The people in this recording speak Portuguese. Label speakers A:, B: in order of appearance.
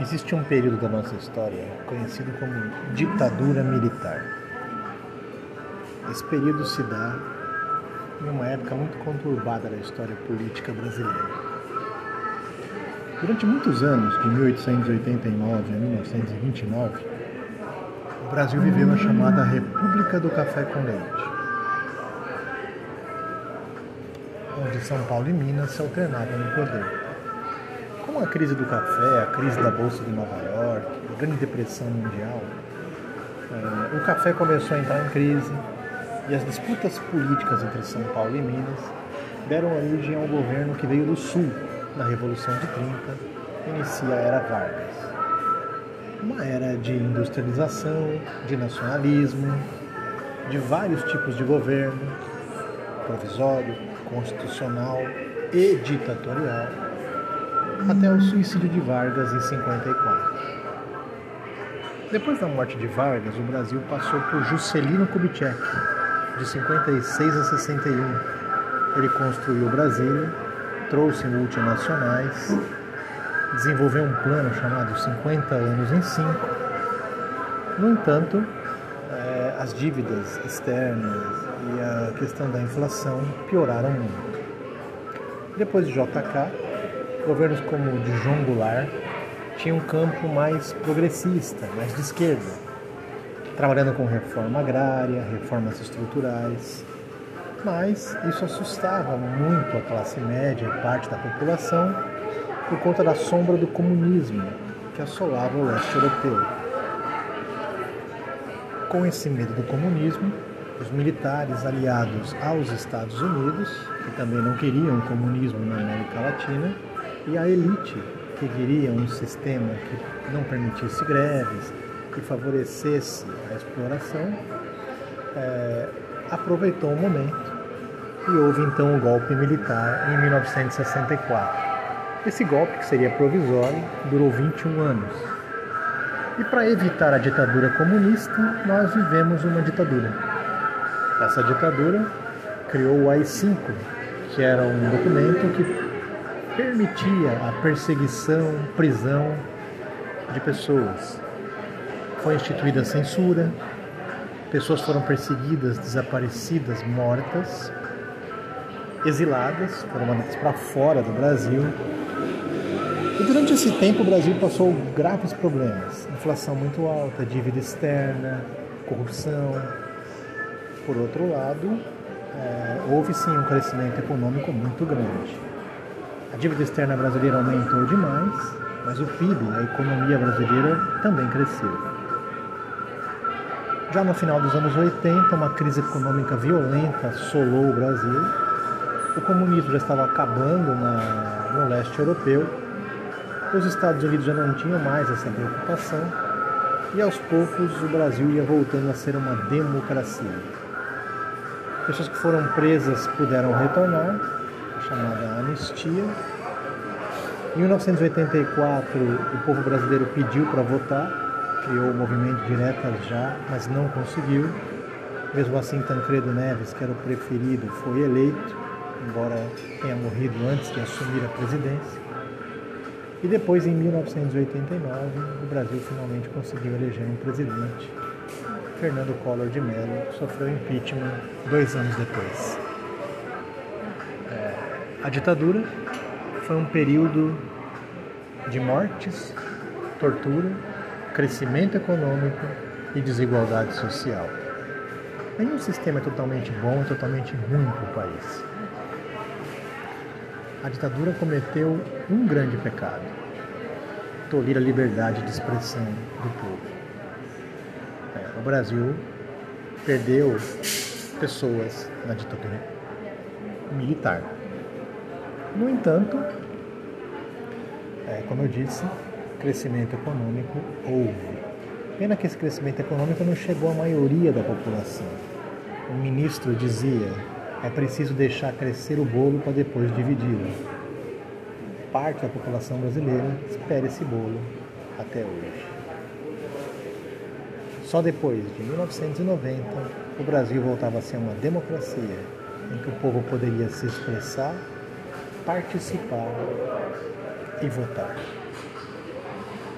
A: Existe um período da nossa história conhecido como ditadura militar. Esse período se dá em uma época muito conturbada da história política brasileira. Durante muitos anos, de 1889 a 1929, o Brasil viveu a chamada República do Café com Leite, onde São Paulo e Minas se alternavam no poder. Com a crise do café, a crise da Bolsa de Nova York, a Grande Depressão Mundial, eh, o café começou a entrar em crise e as disputas políticas entre São Paulo e Minas deram origem ao governo que veio do sul na Revolução de 30 inicia a Era Vargas. Uma era de industrialização, de nacionalismo, de vários tipos de governo, provisório, constitucional e ditatorial, até o suicídio de Vargas em 54. Depois da morte de Vargas, o Brasil passou por Juscelino Kubitschek, de 56 a 61. Ele construiu Brasília, trouxe multinacionais, desenvolveu um plano chamado 50 anos em 5. No entanto, eh, as dívidas externas e a questão da inflação pioraram muito. Depois de JK, governos como o de João Goulart tinham um campo mais progressista, mais de esquerda, trabalhando com reforma agrária, reformas estruturais. Mas isso assustava muito a classe média e parte da população por conta da sombra do comunismo que assolava o leste europeu. Com esse medo do comunismo, os militares aliados aos Estados Unidos, que também não queriam comunismo na América Latina, e a elite, que queria um sistema que não permitisse greves, que favorecesse a exploração, é, aproveitou o momento e houve então o um golpe militar em 1964. Esse golpe, que seria provisório, durou 21 anos. E para evitar a ditadura comunista, nós vivemos uma ditadura. Essa ditadura criou o AI-5, que era um documento que permitia a perseguição, prisão de pessoas. Foi instituída a censura, pessoas foram perseguidas, desaparecidas, mortas, exiladas, foram mandadas para fora do Brasil. E durante esse tempo o Brasil passou graves problemas: inflação muito alta, dívida externa, corrupção. Por outro lado, é, houve sim um crescimento econômico muito grande. A dívida externa brasileira aumentou demais, mas o PIB, a economia brasileira, também cresceu. Já no final dos anos 80, uma crise econômica violenta assolou o Brasil. O comunismo já estava acabando na, no leste europeu. Os Estados Unidos já não tinham mais essa preocupação. E aos poucos o Brasil ia voltando a ser uma democracia. Pessoas que foram presas puderam retornar chamada Anistia. Em 1984, o povo brasileiro pediu para votar, criou o movimento Diretas Já, mas não conseguiu. Mesmo assim, Tancredo Neves, que era o preferido, foi eleito, embora tenha morrido antes de assumir a presidência. E depois, em 1989, o Brasil finalmente conseguiu eleger um presidente. Fernando Collor de Mello sofreu impeachment dois anos depois. A ditadura foi um período de mortes, tortura, crescimento econômico e desigualdade social. Nenhum sistema é totalmente bom, totalmente ruim para o país. A ditadura cometeu um grande pecado: tolir a liberdade de expressão do povo. É, o Brasil perdeu pessoas na ditadura militar. No entanto, é, como eu disse, crescimento econômico houve. Pena que esse crescimento econômico não chegou à maioria da população. O ministro dizia: é preciso deixar crescer o bolo para depois dividi-lo. Parte da população brasileira espera esse bolo até hoje. Só depois de 1990, o Brasil voltava a ser uma democracia em que o povo poderia se expressar participar e votar.